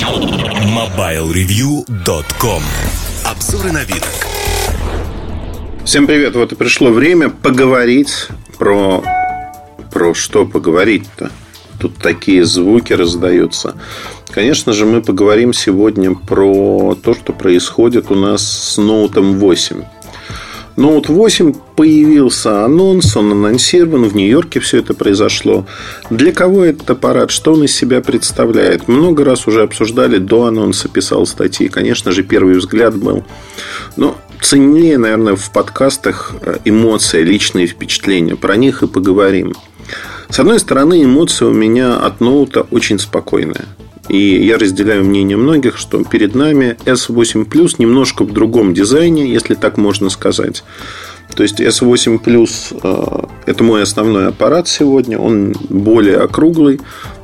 MobileReview.com Обзоры на вид. Всем привет! Вот и пришло время поговорить про... Про что поговорить-то? Тут такие звуки раздаются. Конечно же, мы поговорим сегодня про то, что происходит у нас с ноутом 8. Note 8 появился анонс, он анонсирован, в Нью-Йорке все это произошло. Для кого этот аппарат, что он из себя представляет? Много раз уже обсуждали, до анонса писал статьи. Конечно же, первый взгляд был. Но ценнее, наверное, в подкастах э, эмоции, личные впечатления. Про них и поговорим. С одной стороны, эмоции у меня от ноута очень спокойные. И я разделяю мнение многих, что перед нами S8 Plus немножко в другом дизайне, если так можно сказать. То есть S8 Plus это мой основной аппарат сегодня. Он более округлый,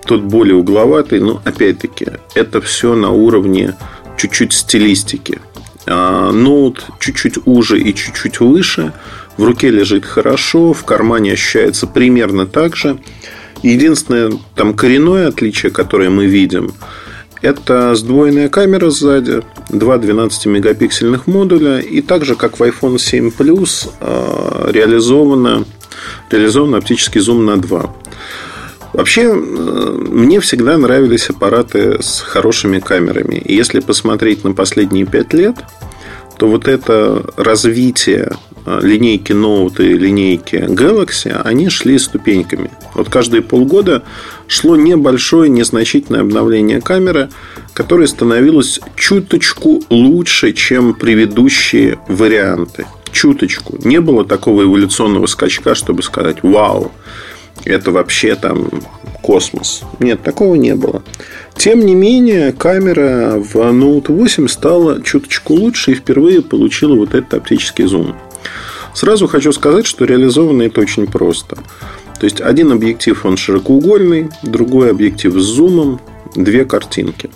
тот более угловатый. Но опять-таки, это все на уровне чуть-чуть стилистики. А ноут чуть-чуть уже и чуть-чуть выше. В руке лежит хорошо, в кармане ощущается примерно так же. Единственное там коренное отличие, которое мы видим, это сдвоенная камера сзади, два 12-мегапиксельных модуля, и также, как в iPhone 7 Plus, а, реализовано, реализован оптический зум на 2. Вообще, э, мне всегда нравились аппараты с хорошими камерами. Если посмотреть на последние пять лет, то вот это развитие линейки Note и линейки Galaxy, они шли ступеньками. Вот каждые полгода шло небольшое, незначительное обновление камеры, которое становилось чуточку лучше, чем предыдущие варианты. Чуточку. Не было такого эволюционного скачка, чтобы сказать «Вау, это вообще там космос». Нет, такого не было. Тем не менее, камера в Note 8 стала чуточку лучше и впервые получила вот этот оптический зум. Сразу хочу сказать, что реализовано это очень просто. То есть один объектив он широкоугольный, другой объектив с зумом, две картинки.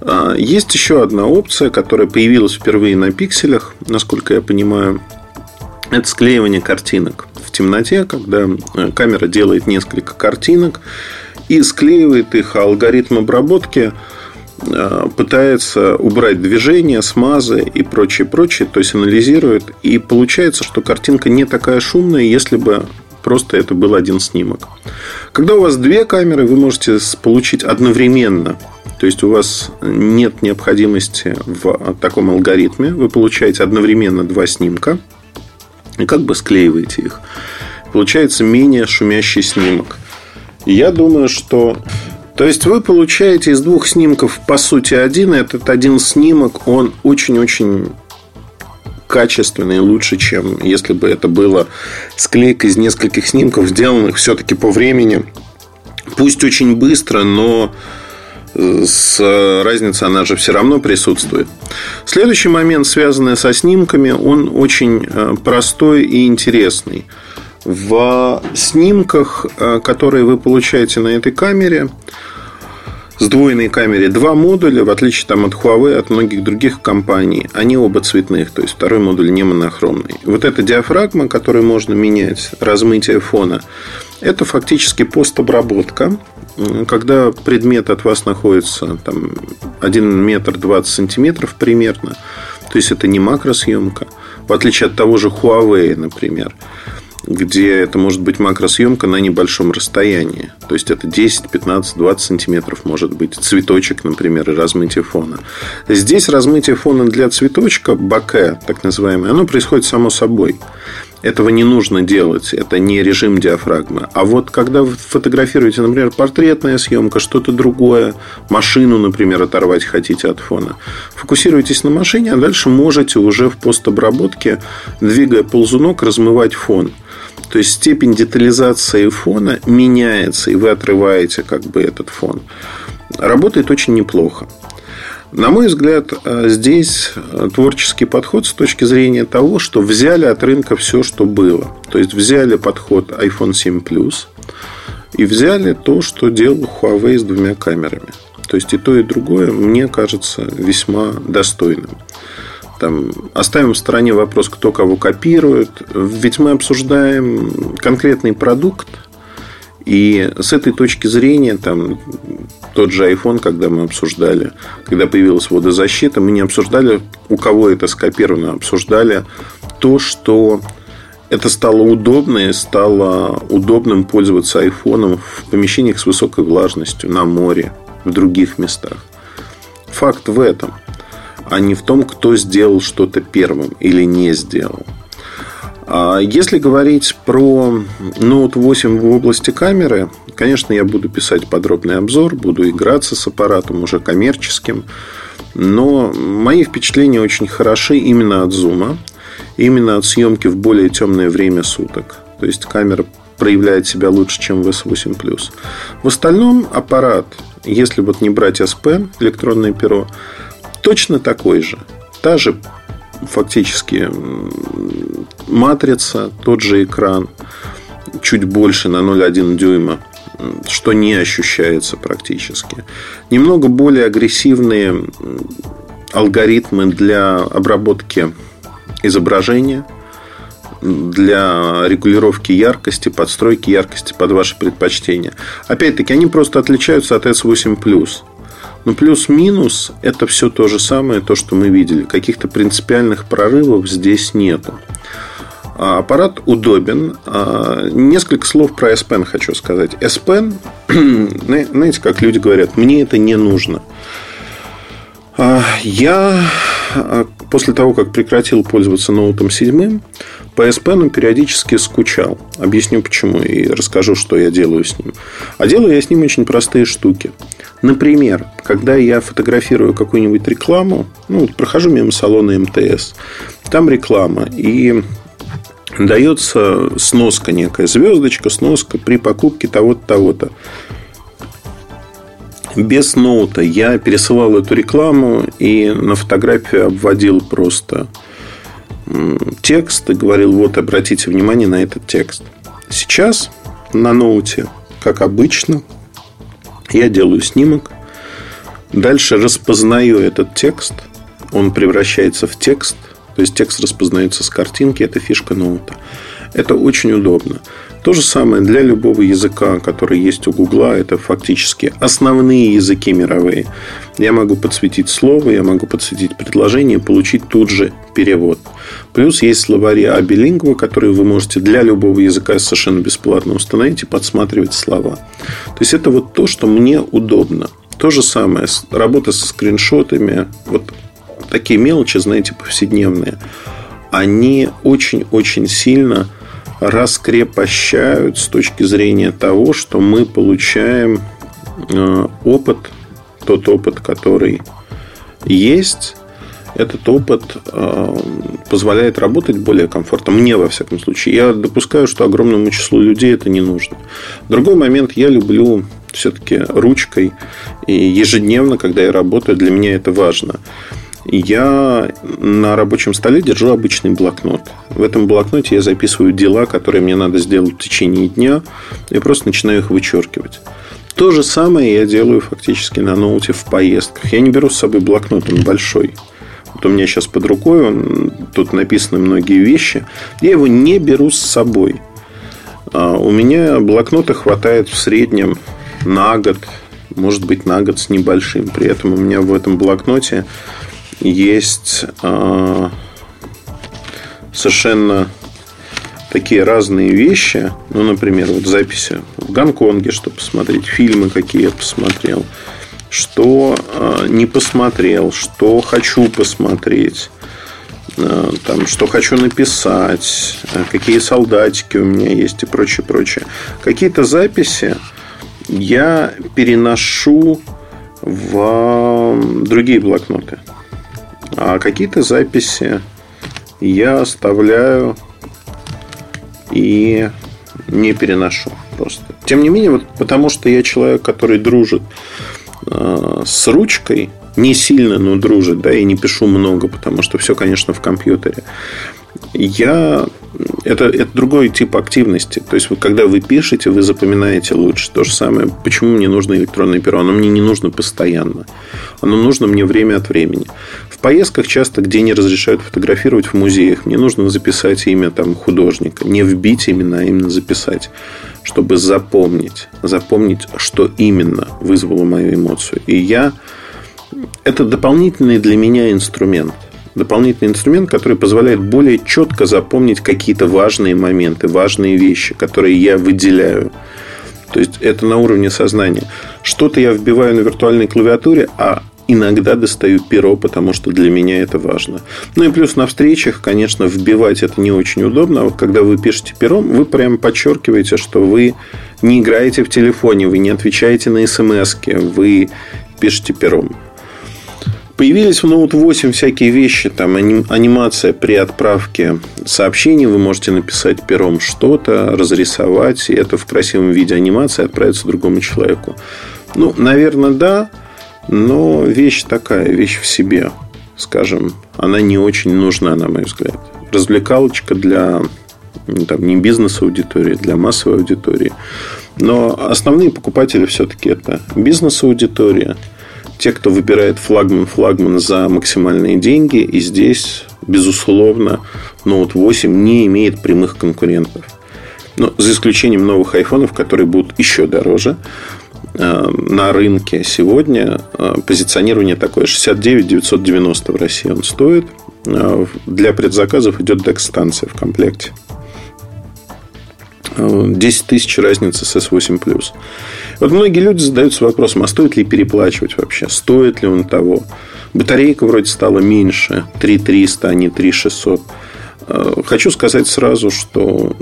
А, есть еще одна опция, которая появилась впервые на пикселях, насколько я понимаю. Это склеивание картинок в темноте, когда э, камера делает несколько картинок и склеивает их, а алгоритм обработки пытается убрать движения, смазы и прочее, прочее, то есть анализирует, и получается, что картинка не такая шумная, если бы просто это был один снимок. Когда у вас две камеры, вы можете получить одновременно то есть у вас нет необходимости в таком алгоритме. Вы получаете одновременно два снимка и как бы склеиваете их. Получается менее шумящий снимок. Я думаю, что... То есть вы получаете из двух снимков по сути один. Этот один снимок, он очень-очень качественный, лучше, чем если бы это было склейка из нескольких снимков, сделанных все-таки по времени. Пусть очень быстро, но э, с разницей она же все равно присутствует. Следующий момент, связанный со снимками, он очень э, простой и интересный. В снимках, э, которые вы получаете на этой камере, сдвоенной камере два модуля, в отличие там, от Huawei, от многих других компаний, они оба цветных, то есть второй модуль не монохромный. Вот эта диафрагма, которую можно менять, размытие фона, это фактически постобработка, когда предмет от вас находится там, 1 метр 20 сантиметров примерно, то есть это не макросъемка, в отличие от того же Huawei, например где это может быть макросъемка на небольшом расстоянии. То есть это 10, 15, 20 сантиметров может быть цветочек, например, и размытие фона. Здесь размытие фона для цветочка, баке, так называемое, оно происходит само собой. Этого не нужно делать, это не режим диафрагмы. А вот когда вы фотографируете, например, портретная съемка, что-то другое, машину, например, оторвать хотите от фона, фокусируйтесь на машине, а дальше можете уже в постобработке, двигая ползунок, размывать фон. То есть степень детализации фона меняется, и вы отрываете как бы этот фон. Работает очень неплохо. На мой взгляд, э, здесь э, творческий подход с точки зрения того, что взяли от рынка все, что было. То есть взяли подход iPhone 7 Plus и взяли то, что делал Huawei с двумя камерами. То есть и то, и другое, мне кажется, весьма достойным. Там, оставим в стороне вопрос, кто кого копирует. Ведь мы обсуждаем конкретный продукт, И с этой точки зрения, там, тот же iPhone, когда мы обсуждали, когда появилась водозащита, мы не обсуждали, у кого это скопировано, обсуждали то, что это стало удобно и стало удобным пользоваться айфоном в помещениях с высокой влажностью, на море, в других местах. Факт в этом, а не в том, кто сделал что-то первым или не сделал. А если говорить про Note 8 в области камеры, конечно, я буду писать подробный обзор, буду играться с аппаратом уже коммерческим. Но мои впечатления очень хороши именно от зума, именно от съемки в более темное время суток. То есть камера проявляет себя лучше, чем в S8 Plus. В остальном аппарат, если вот не брать S Pen, электронное перо, точно такой же. Та же фактически матрица, тот же экран, чуть больше на 0,1 дюйма, что не ощущается практически. Немного более агрессивные алгоритмы для обработки изображения, для регулировки яркости, подстройки яркости под ваши предпочтения. Опять-таки, они просто отличаются от S8 Plus. Но плюс-минус это все то же самое, то, что мы видели. Каких-то принципиальных прорывов здесь нету. А аппарат удобен. А, несколько слов про S Pen хочу сказать. S Pen, знаете, как люди говорят, мне это не нужно. А, я после того, как прекратил пользоваться ноутом 7, по S Pen периодически скучал. Объясню почему и расскажу, что я делаю с ним. А делаю я с ним очень простые штуки. Например, когда я фотографирую какую-нибудь рекламу, ну, прохожу мимо салона МТС, там реклама, и дается сноска некая, звездочка, сноска при покупке того-то, того-то. Без ноута я пересылал эту рекламу и на фотографию обводил просто текст и говорил, вот обратите внимание на этот текст. Сейчас на ноуте, как обычно, я делаю снимок, дальше распознаю этот текст, он превращается в текст – то есть текст распознается с картинки, это фишка ноута. Это очень удобно. То же самое для любого языка, который есть у Гугла, это фактически основные языки мировые. Я могу подсветить слово, я могу подсветить предложение получить тут же перевод. Плюс есть словари Абилингва, которые вы можете для любого языка совершенно бесплатно установить и подсматривать слова. То есть это вот то, что мне удобно. То же самое, работа со скриншотами. Вот такие мелочи, знаете, повседневные, они очень-очень сильно раскрепощают с точки зрения того, что мы получаем э, опыт, тот опыт, который есть, этот опыт э, позволяет работать более комфортно. Мне, во всяком случае. Я допускаю, что огромному числу людей это не нужно. Другой момент, я люблю все-таки ручкой. И ежедневно, когда я работаю, для меня это важно я на рабочем столе держу обычный блокнот. В этом блокноте я записываю дела, которые мне надо сделать в течение дня, и просто начинаю их вычеркивать. То же самое я делаю фактически на ноуте в поездках. Я не беру с собой блокнот, он большой. Вот у меня сейчас под рукой, он, тут написаны многие вещи. Я его не беру с собой. А у меня блокнота хватает в среднем на год, может быть, на год с небольшим. При этом у меня в этом блокноте есть э, совершенно такие разные вещи. Ну, например, вот записи в Гонконге, чтобы посмотреть фильмы, какие я посмотрел, что э, не посмотрел, что хочу посмотреть э, там, что хочу написать, какие солдатики у меня есть и прочее, прочее. Какие-то записи я переношу в другие блокноты. А какие-то записи я оставляю и не переношу просто. Тем не менее, вот потому что я человек, который дружит э, с ручкой, не сильно, но дружит, да, и не пишу много, потому что все, конечно, в компьютере. Я это, это другой тип активности. То есть, вот, когда вы пишете, вы запоминаете лучше. То же самое, почему мне нужно электронное перо? Оно мне не нужно постоянно. Оно нужно мне время от времени. Поездках часто, где не разрешают фотографировать в музеях, мне нужно записать имя там, художника. Не вбить именно, а именно записать. Чтобы запомнить. Запомнить, что именно вызвало мою эмоцию. И я... Это дополнительный для меня инструмент – дополнительный инструмент, который позволяет более четко запомнить какие-то важные моменты, важные вещи, которые я выделяю. То есть это на уровне сознания. Что-то я вбиваю на виртуальной клавиатуре, а иногда достаю перо, потому что для меня это важно. Ну и плюс на встречах, конечно, вбивать это не очень удобно. А вот когда вы пишете пером, вы прямо подчеркиваете, что вы не играете в телефоне, вы не отвечаете на смс, вы пишете пером. Появились в Note 8 всякие вещи, там анимация при отправке сообщений, вы можете написать пером что-то, разрисовать, и это в красивом виде анимации отправится другому человеку. Ну, наверное, да, но вещь такая, вещь в себе, скажем, она не очень нужна, на мой взгляд. Развлекалочка для там, не бизнес-аудитории, для массовой аудитории. Но основные покупатели все-таки это бизнес-аудитория – те, кто выбирает флагман, флагман за максимальные деньги. И здесь, безусловно, Note 8 не имеет прямых конкурентов. Но за исключением новых айфонов, которые будут еще дороже. Э, на рынке сегодня э, позиционирование такое 69 990 в России он стоит. Э, для предзаказов идет DEX-станция в комплекте. 10 тысяч разница с S8 Вот многие люди задаются вопросом, а стоит ли переплачивать вообще? Стоит ли он того? Батарейка вроде стала меньше, 3300, а не 3600. Э, хочу сказать сразу, что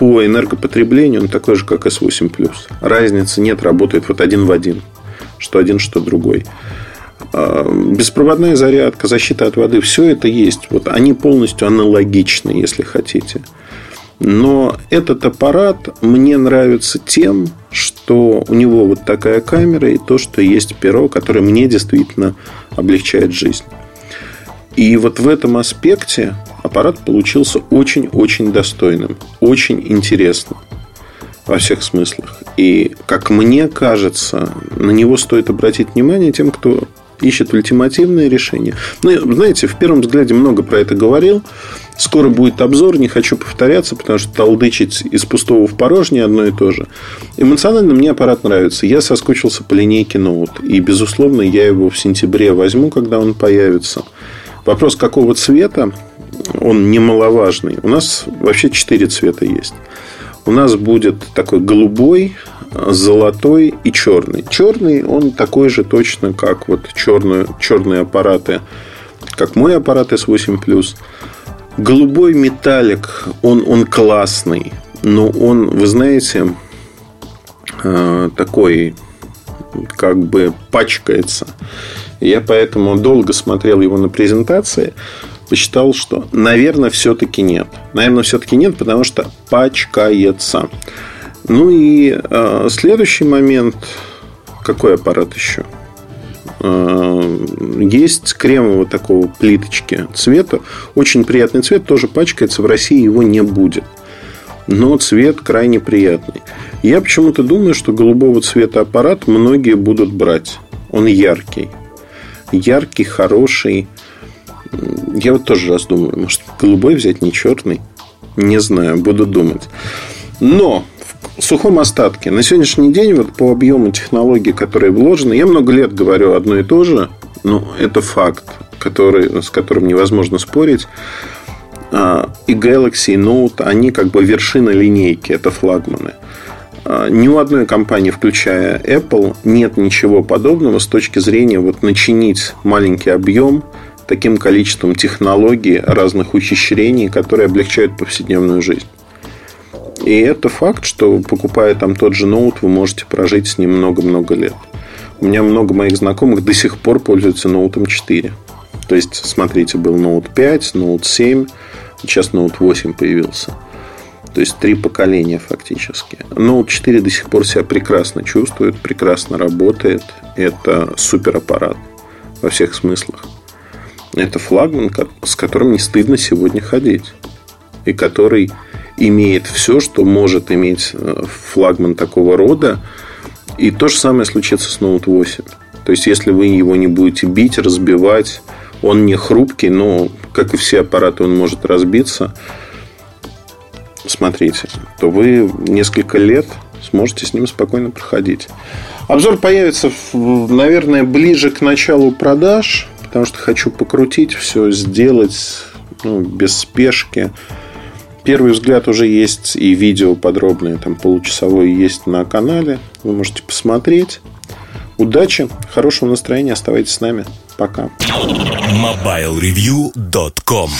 по энергопотреблению он такой же, как S8 Разницы нет, работает вот один в один. Что один, что другой. Э, беспроводная зарядка, защита от воды, все это есть. Вот они полностью аналогичны, если хотите. Но этот аппарат мне нравится тем, что у него вот такая камера и то, что есть перо, которое мне действительно облегчает жизнь. И вот в этом аспекте аппарат получился очень-очень достойным, очень интересным во всех смыслах. И, как мне кажется, на него стоит обратить внимание тем, кто ищет ультимативное решение. Ну, знаете, в первом взгляде много про это говорил. Скоро будет обзор, не хочу повторяться, потому что толдычить из пустого в порожнее одно и то же. Эмоционально мне аппарат нравится. Я соскучился по линейке Note. И, безусловно, я его в сентябре возьму, когда он появится. Вопрос, какого цвета, он немаловажный. У нас вообще четыре цвета есть. У нас будет такой голубой, золотой и черный. Черный, он такой же точно, как вот черные, черные аппараты, как мой аппарат S8+. Голубой металлик, он, он классный, но он, вы знаете, э, такой как бы пачкается. Я поэтому долго смотрел его на презентации, посчитал, что, наверное, все-таки нет. Наверное, все-таки нет, потому что пачкается. Ну и э, следующий момент. Какой аппарат еще? Э, есть кремового такого плиточки цвета. Очень приятный цвет, тоже пачкается. В России его не будет. Но цвет крайне приятный. Я почему-то думаю, что голубого цвета аппарат многие будут брать. Он яркий. Яркий, хороший. Я вот тоже раздумываю. Может, голубой взять, не черный? Не знаю, буду думать. Но сухом остатке. На сегодняшний день вот по объему технологий, которые вложены, я много лет говорю одно и то же, но это факт, который, с которым невозможно спорить. А, и Galaxy, и Note, они как бы вершина линейки, это флагманы. А, ни у одной компании, включая Apple, нет ничего подобного с точки зрения вот начинить маленький объем таким количеством технологий, разных ухищрений, которые облегчают повседневную жизнь. И это факт, что покупая там тот же ноут, вы можете прожить с ним много-много лет. У меня много моих знакомых до сих пор пользуются ноутом 4. То есть, смотрите, был ноут 5, ноут 7, сейчас ноут 8 появился. То есть, три поколения фактически. Ноут 4 до сих пор себя прекрасно чувствует, прекрасно работает. Это супер аппарат во всех смыслах. Это флагман, с которым не стыдно сегодня ходить. и который имеет все, что может иметь э, флагман такого рода. И то же самое случится с Note 8. То есть, если вы его не будете бить, разбивать, он не хрупкий, но, как и все аппараты, он может разбиться. Смотрите, то вы несколько лет сможете с ним спокойно проходить. Обзор появится, наверное, ближе к началу продаж, потому что хочу покрутить все, сделать ну, без спешки. Первый взгляд уже есть и видео подробное, там получасовое есть на канале. Вы можете посмотреть. Удачи, хорошего настроения, оставайтесь с нами. Пока. MobileReview.com